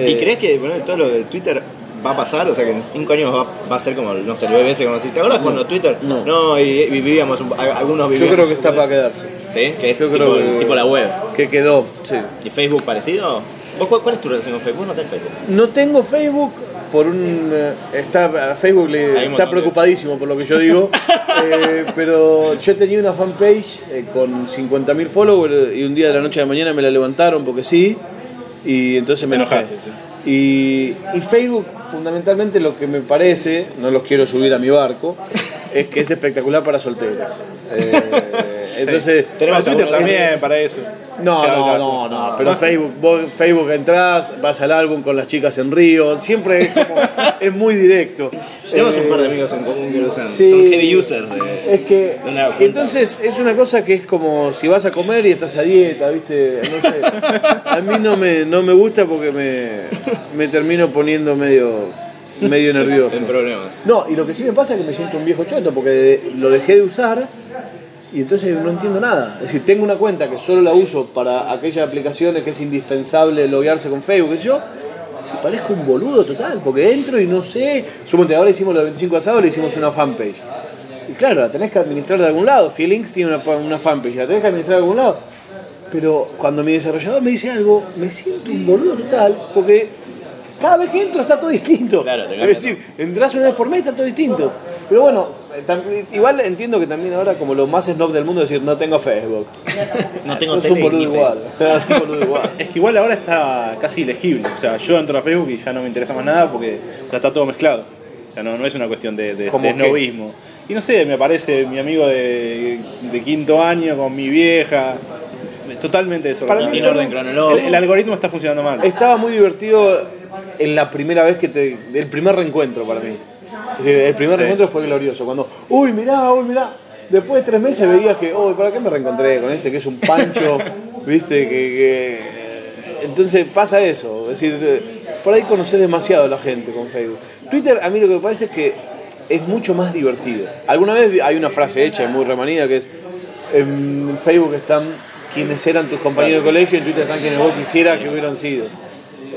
¿Y Eh, crees que bueno, todo lo de Twitter va a pasar? O sea, que en 5 años va, va a ser como, no sé, el BBC, como si, ¿te acuerdas cuando Twitter? No. y, y vivíamos, un- algunos Yo vivíamos. creo que está para quedarse. ¿Sí? Que es Yo tipo, creo que- tipo la web. Que quedó, sí. ¿Y Facebook parecido? ¿Vos cuál, cuál es tu relación con Facebook? ¿Vos no tenés Facebook? No tengo Facebook por un. eh, Está, Facebook le- está preocupadísimo por lo que yo digo. eh, pero yo tenía una fanpage eh, con 50.000 followers y un día de la noche a la mañana me la levantaron porque sí. Y entonces me enojé. enojaste, Y, Facebook, fundamentalmente, lo que me parece, no los quiero subir a mi barco, es que es espectacular para solteros. Eh, entonces, Tenemos Twitter también para eso. no, no, no, no, pero Facebook, vos Facebook entras, vas al álbum con las chicas en Río, siempre es como, es muy directo. Tenemos Eh, un par de amigos en común que lo usan. sí. Son heavy users de... Es que, de entonces es una cosa que es como si vas a comer y estás a dieta, ¿viste? No sé. A mí no me, no me gusta porque me, me termino poniendo medio, medio nervioso. en problemas. No, y lo que sí me pasa es que me siento un viejo choto porque de- lo dejé de usar y entonces no entiendo nada. Es decir, tengo una cuenta que solo la uso para aquellas aplicaciones que es indispensable loguearse con Facebook, qué sé yo, y parezco un boludo total, porque entro y no sé. Suponte, ahora hicimos los 25 asados, le hicimos una fanpage. Y claro, la tenés que administrar de algún lado. Feelings tiene una, una fanpage, la tenés que administrar de algún lado. Pero cuando mi desarrollador me dice algo, me siento un boludo total, porque cada vez que entro está todo distinto. Claro, te es decir, entras una vez por mes, está todo distinto. Pero bueno, igual entiendo que también ahora como lo más snob del mundo es decir, no tengo Facebook. No tengo Sos un boludo igual. Un boludo igual. Es que igual ahora está casi ilegible. O sea, yo entro a Facebook y ya no me interesa más nada porque ya está todo mezclado. O sea, no, no es una cuestión de, de, ¿Cómo de snobismo. Y no sé, me aparece mi amigo de, de quinto año con mi vieja. Es Totalmente Para mí tiene orden El, cronológico. el algoritmo está funcionando mal. Estaba muy divertido en la primera vez que te. el primer reencuentro para mí. El primer Sí. reencuentro fue glorioso. Cuando, uy, mirá, uy, mirá. Después de tres meses veías que, uy, ¿para qué me reencontré con este que es un pancho? ¿Viste? Que, que- Entonces pasa eso. Es decir, eh, por ahí conoces demasiado a la gente con Facebook. Twitter, a mí lo que me parece es que es mucho más divertido. Alguna vez hay una frase hecha muy remanida que es: en Facebook están quienes eran tus compañeros de colegio, en Twitter están quienes vos quisieras que hubieran sido.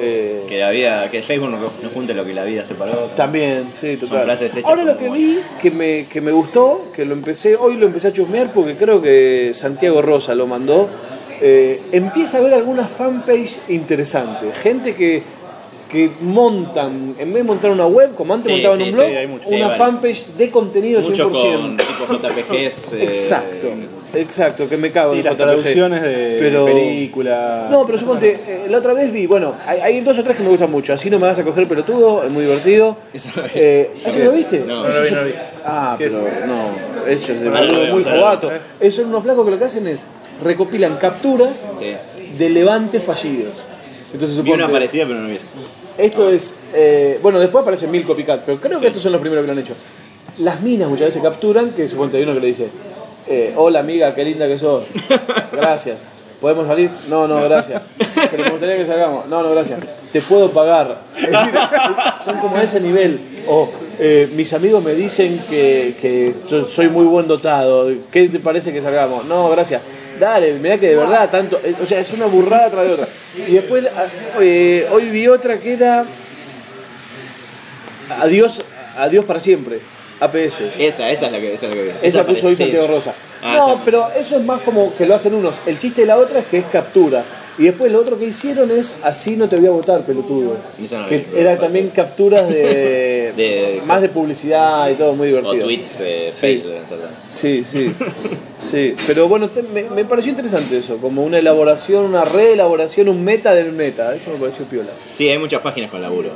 Eh, Que la vida, que Facebook no, no junte lo que la vida separó. también, sí, total. frases hechas Ahora lo que vi que me, que me gustó, que lo empecé, hoy lo empecé a chusmear porque creo que Santiago Rosa lo mandó. eh, empieza a haber algunas fanpage interesantes. Gente que, que montan, en vez de montar una web, como antes Sí, montaban sí, un blog, mucho. Una vale. fanpage de contenido Mucho 100%. con tipo JPGs. eh, Exacto, que me cago Sí, en las JPG. traducciones de Pero- películas. No, pero suponte, eh, la otra vez vi, bueno, hay, hay dos o tres que me gustan mucho. Así no me vas a coger pelotudo, es muy divertido. No. Eh, ¿Eso ¿Qué lo es? viste? No, no lo vi, Eso no lo vi. Ah, ¿Qué pero es? no, ellos lo boludo vemos, muy jovato. Esos son unos flacos que lo que hacen es recopilan capturas Sí. de levantes fallidos. Entonces Vi una parecida, pero no vi eso. esto es, eh, bueno, después aparecen mil copycat, pero creo que estos son los primeros que lo han hecho. Las minas muchas veces capturan, que suponte hay uno que le dice, eh, hola amiga, qué linda que sos, gracias. ¿Podemos salir? No, no, gracias. Pero me gustaría que salgamos. No, no, gracias. Te puedo pagar. Es decir, es- son como a ese nivel. O eh, mis amigos me dicen que, que yo soy muy buen dotado. ¿Qué te parece que salgamos? No, gracias. Dale, mirá que de verdad tanto. eh, O sea, es una burrada tras de otra. Y después, ah, eh, hoy vi otra que era. Adiós, adiós para siempre. APS. Esa, esa es la que, esa es la que vi. Esa puso hoy Santiago. Rosa. Ah, no, esa. pero eso es más como que lo hacen unos. El chiste de la otra es que es captura. Y después lo otro que hicieron es así no te voy a votar, pelotudo. No que vi, era también capturas de, De- más de publicidad y todo muy O divertido. tweets eh, Sí. Sí, sí. Sí, pero bueno, te- me, me pareció interesante eso, como una elaboración, una reelaboración, un meta del meta. Eso me pareció piola. Sí, hay muchas páginas con laburo.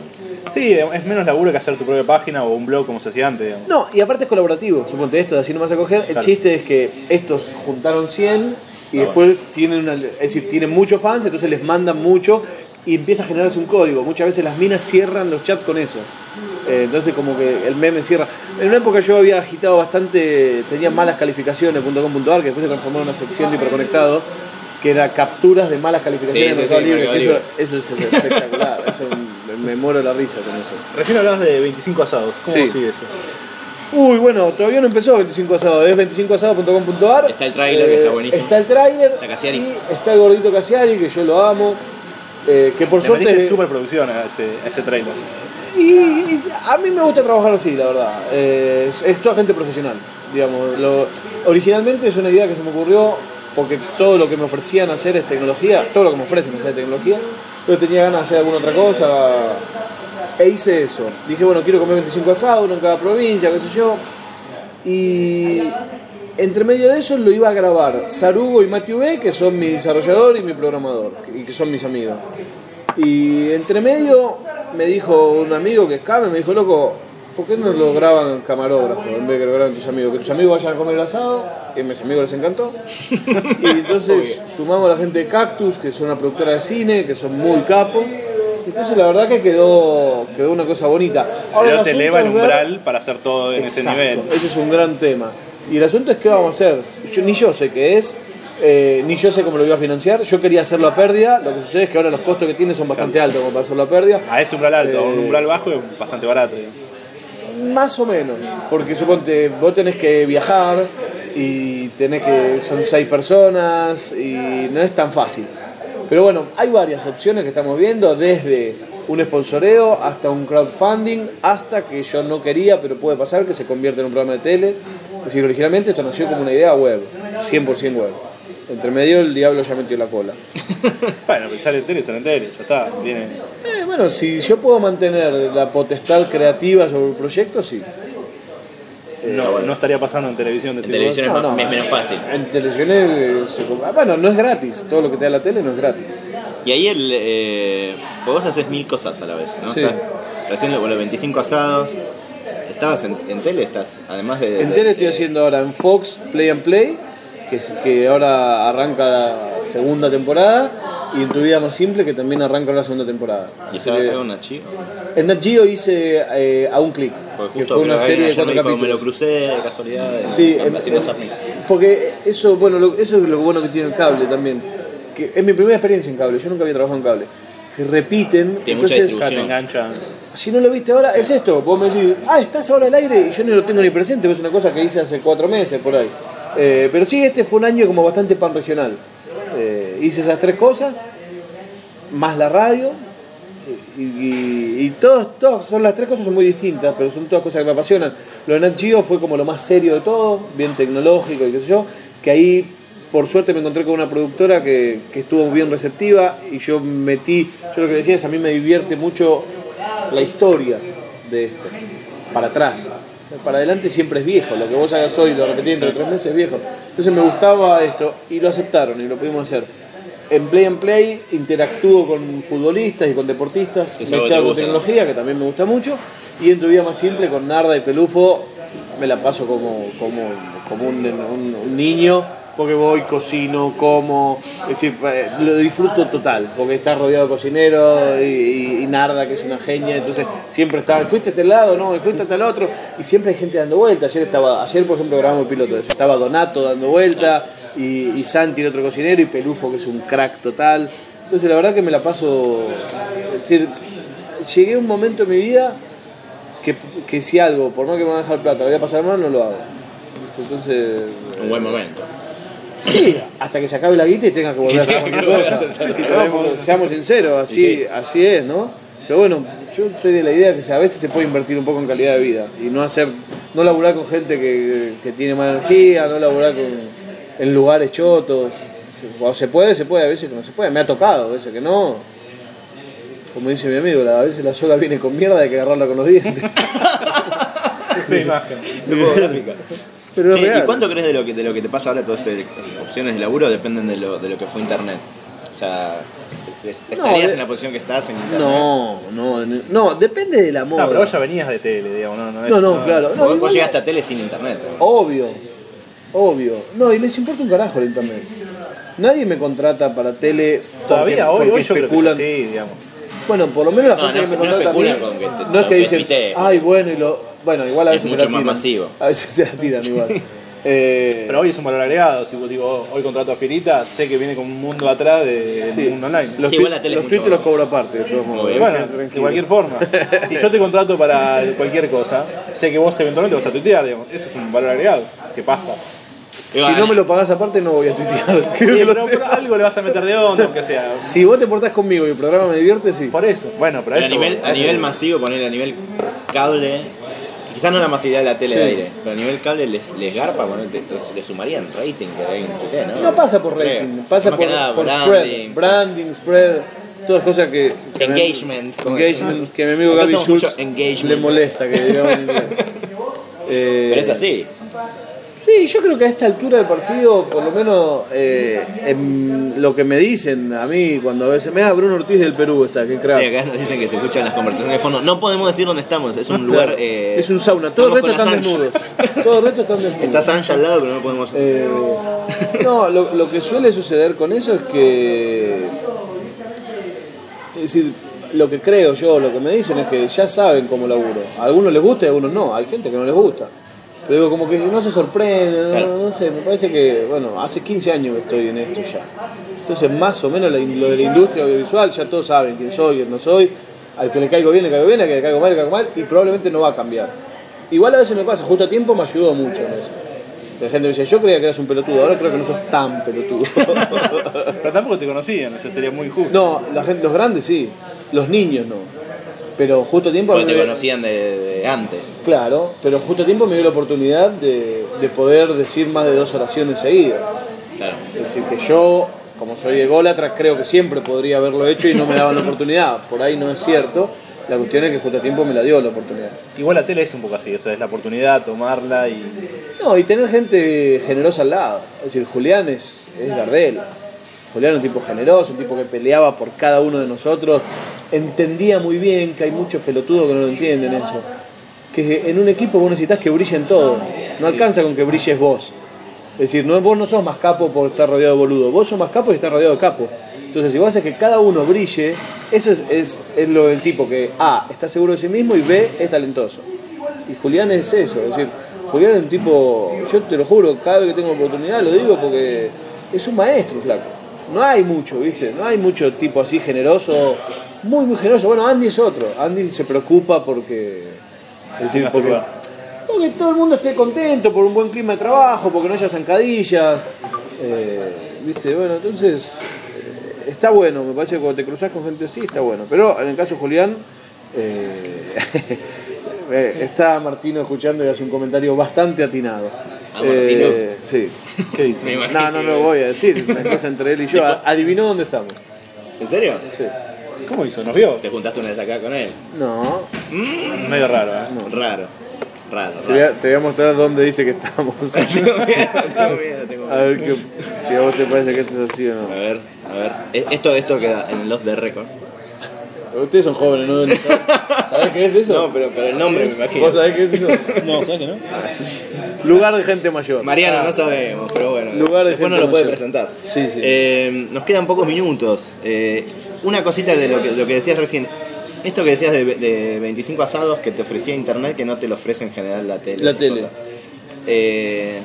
Sí, es menos laburo que hacer tu propia página o un blog como se hacía antes. digamos. No, y aparte es colaborativo, suponte esto de así no vas a coger. El chiste es que estos juntaron 100 y después tienen una, es decir, tienen muchos fans, entonces les mandan mucho y empieza a generarse un código. Muchas veces las minas cierran los chats con eso. Eh, entonces como que el meme cierra. En una época yo había agitado bastante, tenía malas calificaciones .com.ar, que después se transformó en una sección de hiperconectado, que era capturas de malas calificaciones Sí, sí, Mercado sí, Libre, Mercado que Libre. eso, eso es espectacular. eso me muero la risa con eso. Recién hablabas de 25 asados. ¿Cómo Sí. sigue eso? Uy, bueno, todavía no empezó 25 asado, es 25asado.com.ar. Está el tráiler, que está buenísimo. Está el tráiler. Está Cassiari. y Está el gordito Casiari, que yo lo amo. eh, que por Le suerte. metiste superproducción a ese, a ese trailer. Y, y a mí me gusta trabajar así, la verdad. Eh, es, es toda gente profesional, digamos. Lo- originalmente es una idea que se me ocurrió porque todo lo que me ofrecían hacer es tecnología, todo lo que me ofrecen hacer es tecnología. Yo tenía ganas de hacer alguna otra cosa e hice eso. Dije, bueno, quiero comer 25 asados, uno en cada provincia, qué sé yo. Y entre medio de eso lo iba a grabar Sarugo y Matthew B, que son mi desarrollador y mi programador, y que son mis amigos. Y entre medio me dijo un amigo que es Came, me dijo, loco, ¿por qué no lo graban camarógrafo en vez de que lo graban tus amigos? Que tus amigos vayan a comer el asado, y a mis amigos les encantó. Y entonces sumamos a la gente de Cactus, que son una productora de cine, que son muy capos. Entonces la verdad que quedó, quedó una cosa bonita. Ahora, Pero el te eleva el es ver- umbral para hacer todo en ese nivel. Ese es un gran tema. Y el asunto es qué vamos a hacer. Yo- ni yo sé qué es, eh, ni yo sé cómo lo voy a financiar. Yo quería hacerlo a pérdida. Lo que sucede es que ahora los costos que tiene son bastante altos como para hacerlo a pérdida. A ese umbral alto, a un Eh, umbral bajo es bastante barato. digamos. Más o menos. Porque suponte, vos tenés que viajar y tenés que. son seis personas y no es tan fácil. Pero bueno, hay varias opciones que estamos viendo, desde un sponsoreo hasta un crowdfunding, hasta que yo no quería, pero puede pasar que se convierta en un programa de tele. Es decir, originalmente esto nació como una idea web, 100% web. Entre medio el diablo ya metió la cola. Bueno, pero sale en tele, sale en tele, ya está. Tiene... Eh, bueno, si yo puedo mantener la potestad creativa sobre el proyecto, sí. No, no estaría pasando en televisión. En televisión es, No, más- no. es menos fácil. En televisión eh, se com- ah, bueno, no es gratis. Todo lo que te da la tele no es gratis. Y ahí el, eh, vos haces mil cosas a la vez, ¿no? Sí. Estás recién lo- los 25 asados. ¿Estabas en, en tele? ¿Estás? Además de... En de- tele estoy haciendo ahora en Fox Play and Play, que, que ahora arranca la segunda temporada, y en Tu Vida Más Simple, que también arranca la segunda temporada. ¿Y Así estaba que- con una chica? en Nat Geo hice eh, A un clic, Porque que fue una serie de cuatro dijo, Me lo capítulos. crucé de casualidad. Sí, en, en- haciendo en- zapping. porque eso, bueno, lo- eso es lo bueno que tiene el cable también. Que es mi primera experiencia en cable, yo nunca había trabajado en cable. Que repiten, Tiene mucha entonces Ya te enganchan. si no lo viste ahora, es esto. Vos me decís, ah, estás ahora al aire y yo no lo tengo ni presente, es una cosa que hice hace cuatro meses por ahí. Eh, pero sí, este fue un año como bastante pan regional. Eh, hice esas tres cosas, más la radio, y, y, son las tres cosas son muy distintas, pero son todas cosas que me apasionan. Lo de Nat fue como lo más serio de todo, bien tecnológico y qué sé yo, que ahí por suerte me encontré con una productora que, que estuvo bien receptiva y yo metí, yo lo que decía es a mí me divierte mucho la historia de esto, para atrás. Para adelante siempre es viejo, lo que vos hagas hoy, lo repetís dentro de tres meses es viejo. Entonces me gustaba esto y lo aceptaron y lo pudimos hacer. En Play and Play interactúo con futbolistas y con deportistas, me te con tecnología, que también me gusta mucho, y en tu vida más simple con Narda y Pelufo me la paso como, como, como un, un- un niño, porque voy, cocino, como, es decir, eh, lo disfruto total, porque estás rodeado de cocineros y, Narda, que es una genia, entonces siempre está, fuiste a este lado, no, y fuiste hasta el otro, y siempre hay gente dando vueltas. Ayer estaba, ayer por ejemplo grabamos el piloto de eso, estaba Donato dando vuelta, y, y Santi el otro cocinero, y Pelufo que es un crack total. Entonces la verdad que me la paso, es decir, llegué a un momento en mi vida que, que si algo, por más que me van a dejar plata, lo voy a pasar mal, no lo hago. Entonces, Un buen momento. Sí, hasta que se acabe la guita y tenga que volver a hacer cualquier cosa. No, seamos sinceros, así, así es, ¿no? Pero bueno, yo soy de la idea que a veces se puede invertir un poco en calidad de vida y no hacer, no laburar con gente que, que tiene mala energía, no laburar con, en lugares chotos. Cuando se puede, se puede, a veces que no se puede. Me ha tocado, a veces que no. Como dice mi amigo, a veces la soga viene con mierda, hay que agarrarla con los dientes. Esa imagen. Pero ¿Y cuánto crees de lo que, de lo que te pasa ahora, todas estas opciones de laburo dependen de lo, de lo que fue internet? O sea, ¿te- No, ¿estarías de- en la posición que estás en internet? No, no, no, depende de la moda. No, pero vos ya venías de tele, digamos, no, no es. No, no, claro. Vos, No, vos igual- llegaste a tele sin internet. Obvio, obvio. No, y les importa un carajo el internet. Nadie me contrata para tele. Todavía porque- hoy, porque hoy yo creo que especulan. digamos. Bueno, por lo menos la No, gente no- que me no contrata a mí, especulan con que te- no es que que dicen, ay, bueno, y lo. Bueno, igual a Es veces te mucho más tiran. masivo. A veces te la tiran igual. Eh, Pero hoy es un valor agregado. Si vos digo, hoy contrato a Filita, sé que viene con un mundo atrás de sí. un mundo online. Los, Sí, igual la tele es los tweets los cobro aparte, de todos modos. Bueno, Tranquilo. de cualquier forma. Si yo te contrato para cualquier cosa, sé que vos eventualmente vas a tuitear, digamos. Eso es un valor agregado. ¿Qué pasa? Si no me lo pagás aparte, no voy a tuitear. Sí, Quiero que lo pero, pero sepas. algo le vas a meter de onda, aunque sea. Si vos te portás conmigo y el programa me divierte, sí. Por eso. Bueno, pero Pero a eso. nivel, a eso- nivel masivo, poner a nivel cable, quizás no la masividad de la tele Sí. de aire, pero a nivel cable les, les garpa, bueno, te- les, les sumarían rating que hay en TT, ¿no? No pasa por rating, pasa por, que nada, por branding, spread. Branding, spread, todas cosas que. que me- Engagement, Engagement, que mi amigo Gaby Schultz le molesta que digamos. Eh, Pero es así. Sí, yo creo que a esta altura del partido, por lo menos eh, en lo que me dicen a mí cuando a veces. Mira, Bruno Ortiz del Perú está, qué crack. Sí, acá nos dicen que se escuchan las conversaciones de fondo. No podemos decir dónde estamos, es un lugar. Claro, eh, es un sauna, todo el resto están desnudos. Todo el resto están desnudos. Está Sancha al lado, pero no podemos. Eh, no, lo, lo que suele suceder con eso es que. Es decir, lo que creo yo, lo que me dicen es que ya saben cómo laburo. A algunos les gusta y a algunos no. Hay gente que no les gusta. Pero digo, como que no se sorprende, no, Claro. no sé, me parece que, bueno, hace 15 años que estoy en esto ya. Entonces, más o menos lo de la industria audiovisual, ya todos saben quién soy, quién no soy. Al que le caigo bien, le caigo bien, al que le caigo mal, le caigo mal, y probablemente no va a cambiar. Igual a veces me pasa, justo a tiempo me ayudó mucho en eso. La gente me decía, yo creía que eras un pelotudo, ahora creo que no sos tan pelotudo. Pero tampoco te conocían, eso sería muy justo. no, la gente, los grandes sí, los niños no. Pero justo a tiempo Porque te me- conocían de, de antes. Claro, pero justo a tiempo me dio la oportunidad de, de poder decir más de dos oraciones seguidas. Claro. Es decir, que yo, como soy ególatra, creo que siempre podría haberlo hecho y no me daban la oportunidad. Por ahí no es cierto. La cuestión es que justo a tiempo me la dio la oportunidad. Igual la tele es un poco así, o sea, es la oportunidad, tomarla y. No, y tener gente generosa al lado. Es decir, Julián es, es Gardel. Julián es un tipo generoso, un tipo que peleaba por cada uno de nosotros. Entendía muy bien que hay muchos pelotudos que no lo entienden eso. Que en un equipo vos necesitas que brillen todos. No alcanza con que brilles vos. Es decir, no, vos no sos más capo por estar rodeado de boludo. Vos sos más capo y estás rodeado de capo. Entonces, si vos haces que cada uno brille, eso es, es, es lo del tipo que A, está seguro de sí mismo y B, es talentoso. Y Julián es eso, es decir, Julián es un tipo, yo te lo juro, cada vez que tengo oportunidad lo digo porque es un maestro, flaco. No hay mucho, ¿viste? No hay mucho tipo así generoso, muy, muy generoso. Bueno, Andy es otro. Andy se preocupa porque. Es decir, porque, todo el mundo esté contento por un buen clima de trabajo, porque no haya zancadillas. eh, ¿Viste? Bueno, entonces. eh, Está bueno, me parece que cuando te cruzas con gente así está bueno. Pero en el caso de Julián, eh, está Martino escuchando y hace un comentario bastante atinado. Ah. Eh, sí. ¿Qué dice? No, no, no voy a decir, una cosa entre él y yo. Adivinó dónde estamos. ¿En serio? Sí. ¿Cómo hizo? ¿Nos vio? ¿Te juntaste una vez acá con él? No, Medio raro, ¿eh? Raro. Raro, te voy, a, raro. te voy a mostrar dónde dice que estamos. tengo miedo, tengo miedo, tengo A ver que, si a vos te parece que esto es así o A no. ver, a ver. E- Esto, esto queda en el off the record. Ustedes son jóvenes, ¿no? ¿Sabés qué es eso? No, pero, pero el nombre me imagino. ¿Vos sabés qué es eso? No, ¿sabes que no? Lugar de gente mayor. Mariano, no sabemos, pero bueno. Lugar de después gente nos lo puede mayor. presentar. Sí, sí. Eh, nos quedan pocos minutos. Eh, una cosita de lo que, lo que decías recién. Esto que decías de, de 25 asados que te ofrecía internet que no te lo ofrece en general la tele. La tele. Eh,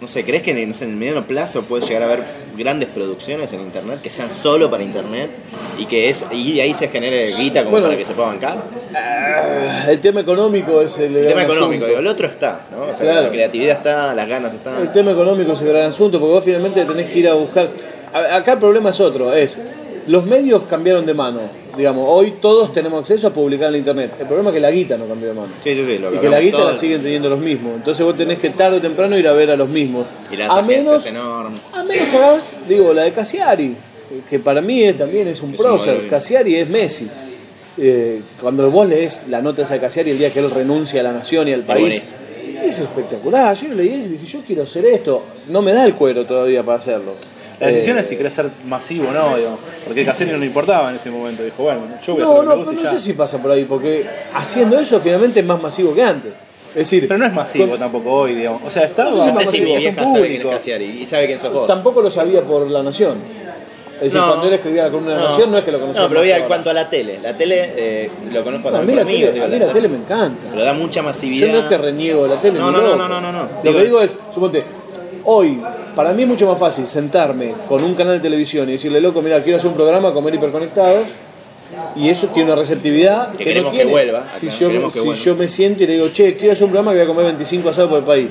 no sé, ¿crees que en, no sé, en el mediano plazo puede llegar a haber grandes producciones en internet que sean solo para internet y que es y ahí se genere guita como Bueno. para que se pueda bancar? Ah, El tema económico es el, El tema económico, asunto. el otro está, ¿no? O sea, Claro. la creatividad está, las ganas El están. tema económico es el gran asunto, porque vos finalmente tenés que ir a buscar. Acá el problema es otro, es los medios cambiaron de mano. digamos, hoy todos tenemos acceso a publicar en la internet. El problema es que la guita no cambió de mano. Sí, sí, sí. Lo Y que la guita la siguen teniendo los mismos. Entonces vos tenés que tarde o temprano ir a ver a los mismos. Y las a menos, enormes. a menos que hagas, digo, la de Cassiari, que para mí es, también es un Es prócer. Cassiari es Messi. Eh, cuando vos lees la nota esa de Cassiari el día que él renuncia a la nación y al país, es espectacular. Yo lo leí y dije, yo quiero hacer esto. No me da el cuero todavía para hacerlo. La decisión Eh, es si querés ser masivo o no, digamos. Porque Caselli no le importaba en ese momento. Dijo, bueno, yo voy a No, hacer lo no, que me pero guste no y ya. sé si pasa por ahí, porque haciendo eso finalmente es más masivo que antes. Es decir, Pero no es masivo con- tampoco hoy, digamos. O sea, está No sé No si sé si mi vieja sabe quién es y sabe quién sos vos. tampoco lo sabía por La Nación. Es decir, No. cuando él escribía la columna de La Nación no es que lo conocía. No, pero más voy que a ahora. cuanto a la tele. La tele eh, lo conozco No, a mí también la amigos, tele, digo, a mí la tele me encanta. Pero da mucha masividad. Yo no es que reniego de la tele, No, no, no, no, no, no, no. Lo Digo que digo es, suponte, hoy, para mí es mucho más fácil sentarme con un canal de televisión y decirle, loco, mira, quiero hacer un programa con Ver Hiperconectados. Y eso tiene una receptividad Que que, no que tiene. vuelva acá, Si, yo, que si vuelva. yo me siento y le digo, che, quiero hacer un programa que voy a comer 25 asados por el país.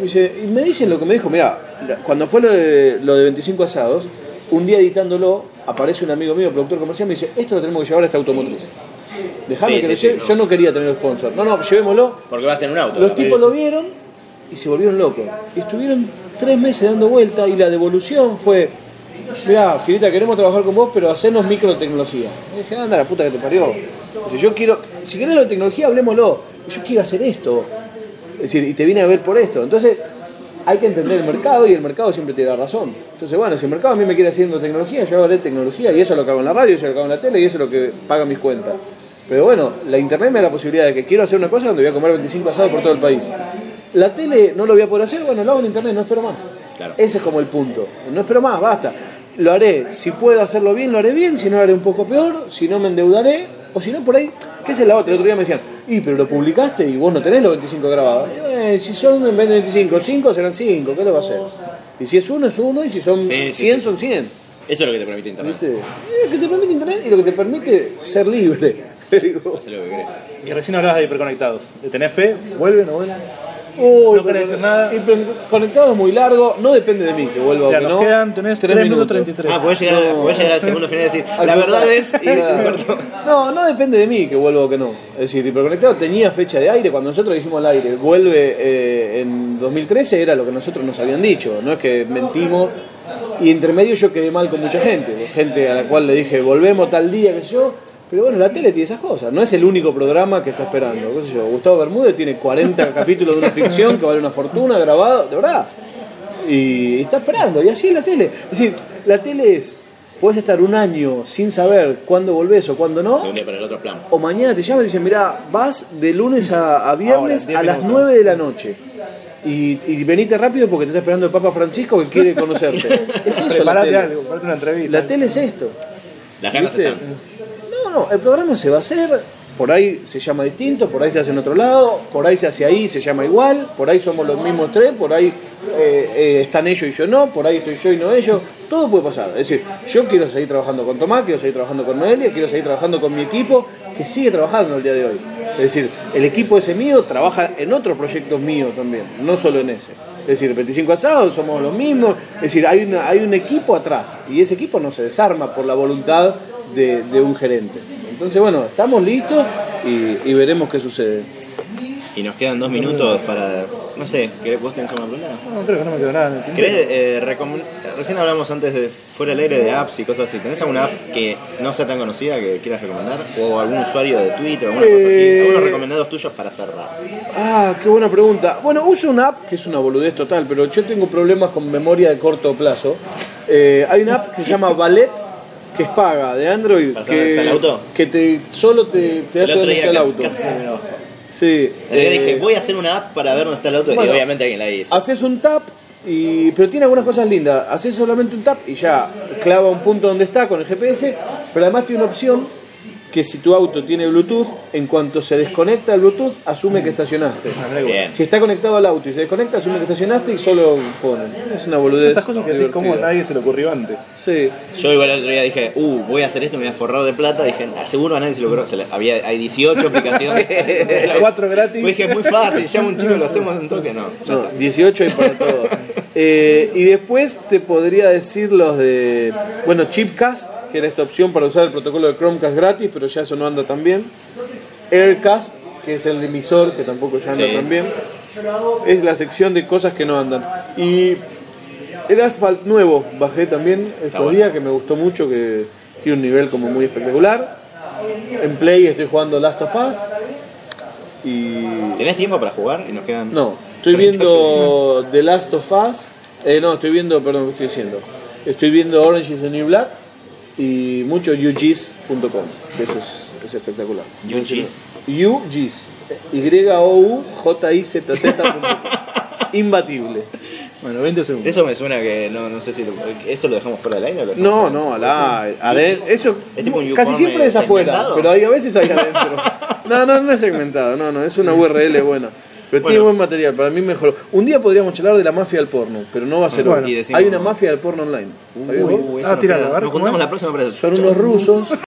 Y, dice- y me dicen lo que me dijo, mira, cuando fue lo de, lo de 25 asados, un día editándolo, aparece un amigo mío, productor comercial, me dice, esto lo tenemos que llevar a esta automotriz. Déjame Sí, que sí, lo sí, lleve. no. Yo no quería tener sponsor. No, no, llevémoslo. Porque vas en un auto. Los tipos lo vieron y se volvieron locos. Estuvieron tres meses dando vuelta y la devolución fue, mira, Filita, queremos trabajar con vos, pero hacernos microtecnología. Y dije, anda la puta que te parió. Dice, yo quiero, si querés de tecnología, hablemoslo. Yo quiero hacer esto. Es decir, y te vine a ver por esto. Entonces, hay que entender el mercado y el mercado siempre te da razón. Entonces, bueno, si el mercado a mí me quiere haciendo tecnología, yo haré tecnología y eso es lo que hago en la radio, eso es lo que hago en la tele y eso es lo que paga mis cuentas. Pero bueno, la internet me da la posibilidad de que quiero hacer una cosa donde voy a comer 25 asados por todo el país. La tele no lo voy a poder hacer, bueno, lo hago en internet, no espero más. Claro. Ese es como el punto. No espero más, basta. Lo haré, si puedo hacerlo bien, lo haré bien, si no lo haré un poco peor, si no me endeudaré, o si no por ahí, ¿qué es la otra? El otro día me decían, y pero lo publicaste y vos no tenés los 25 grabados. Y, eh, si son en vez de 25, 5 serán 5, ¿qué le va a hacer? Y si es uno, es uno, y si son Sí, sí, 100, sí. son 100. Eso es lo que te permite internet. ¿Viste? Es lo que te permite internet y lo que te permite ser libre. Digo, Hacer lo que. Y recién hablabas de hiperconectados. ¿De tener fe? ¿Vuelve o no vuelve? Uy, No querés decir nada. Conectado es muy largo, no depende de mí que vuelva o que nos no. quedan, tenés Tres 3 minutos 33. Ah, podés llegar, No. podés llegar al segundo final y decir, la verdad es. Y. No, no depende de mí que vuelva o que no. Es decir, Hiperconectado tenía fecha de aire. Cuando nosotros dijimos al aire, vuelve eh, en 2013, era lo que nosotros nos habían dicho. No es que mentimos. Y entre medio yo quedé mal con mucha gente. Gente a la cual le dije, volvemos tal día, sé yo. Pero bueno, la tele tiene esas cosas. No es el único programa que está esperando. ¿Qué sé yo? Gustavo Bermúdez tiene 40 capítulos de una ficción que vale una fortuna grabado, de verdad. Y está esperando, y así es la tele. Es decir, la tele es, puedes estar un año sin saber cuándo volvés o cuándo no, De un día para el otro plan. o mañana te llaman y dicen, mira, vas de lunes a, viernes a las minutos. 9 de la noche. Y, y venite rápido porque te está esperando el Papa Francisco que quiere conocerte. Es eso la Preparate tele. algo, preparate una entrevista. La tele es esto. Las ganas ¿Viste? están. No, el programa se va a hacer, por ahí se llama distinto, por ahí se hace en otro lado, por ahí se hace ahí, se llama igual, por ahí somos los mismos tres, por ahí eh, eh, están ellos y yo no, por ahí estoy yo y no ellos, todo puede pasar. Es decir, yo quiero seguir trabajando con Tomás, quiero seguir trabajando con Noelia, quiero seguir trabajando con mi equipo, que sigue trabajando el día de hoy. Es decir, el equipo ese mío trabaja en otros proyectos míos también, no solo en ese. Es decir, 25 asados, somos los mismos. Es decir, hay, una, hay un equipo atrás y ese equipo no se desarma por la voluntad de, de un gerente. Entonces, bueno, estamos listos y, y veremos qué sucede. Y nos quedan dos minutos para. No sé, ¿querés vos tenés una pregunta? No, creo que no me quedó nada. ¿Querés, eh, recom- Recién hablamos antes de fuera del aire de apps y cosas así. ¿Tenés alguna app que no sea tan conocida que quieras recomendar? ¿O algún usuario de Twitter o alguna cosa así? Eh, ¿Algunos recomendados tuyos para cerrar? Ah, qué buena pregunta. Bueno, uso una app que es una boludez total, pero yo tengo problemas con memoria de corto plazo. Eh, hay una app que se llama Ballet, que es paga, de Android, ¿Para saber dónde está que, el auto? que te, solo te, te hace dónde está el auto. casi se me enojó. Sí. Eh, dije, voy a hacer una app para ver dónde está el auto bueno, y obviamente alguien la hizo. Haces un tap, y, pero tiene algunas cosas lindas. Haces solamente un tap y ya clava un punto donde está con el GPS, pero además tiene una opción que si tu auto tiene Bluetooth, en cuanto se desconecta el Bluetooth, asume que estacionaste. Ah. Bien. Si está conectado al auto y se desconecta, asume que estacionaste y solo pone. Es una boludez. Esas cosas que decís, ¿cómo a nadie se le ocurrió antes? Sí. Yo igual el otro día dije, uh, voy a hacer esto, me voy a forrar de plata. Dije, seguro a nadie se lo ocurrió. Se le- había, hay 18 aplicaciones. Cuatro gratis. Pues dije, es muy fácil, llamo a un chico y lo hacemos en un toque. No, No, está. 18 y para todo. Eh, y después te podría decir los de, bueno, Chipcast, que era esta opción para usar el protocolo de Chromecast gratis, pero ya eso no anda tan bien. Aircast, que es el emisor, que tampoco ya anda Sí. tan bien. Es la sección de cosas que no andan. Y el Asphalt nuevo, bajé también estos bueno. días, que me gustó mucho, que tiene un nivel como muy espectacular. En Play estoy jugando Last of Us. Y ¿Tenés tiempo para jugar? Y nos quedan. no, estoy 30 viendo The Last of Us. Eh, no, estoy viendo, perdón, ¿qué estoy diciendo? Estoy viendo Orange is the New Black y mucho UGs.com, que eso es, es espectacular. UGs. UGs. Y-O-U-J-I-Z-Z. Imbatible. Bueno, 20 segundos. Eso me suena que no, no sé si lo, eso lo dejamos fuera del aire. o lo No, no, adentro? aden- eso Es tipo un casi siempre es afuera, pero hay a veces hay adentro. No, no, no es segmentado, no, no, es una URL buena. Pero tiene buen material, para mí mejoró. Un día podríamos charlar de la mafia del porno, pero no va a ser Bueno. hoy. Decimos- hay una mafia del porno online. eso Ah, nos tíralo, queda. a ver, Nos ¿cómo juntamos es? la próxima para eso. Son unos rusos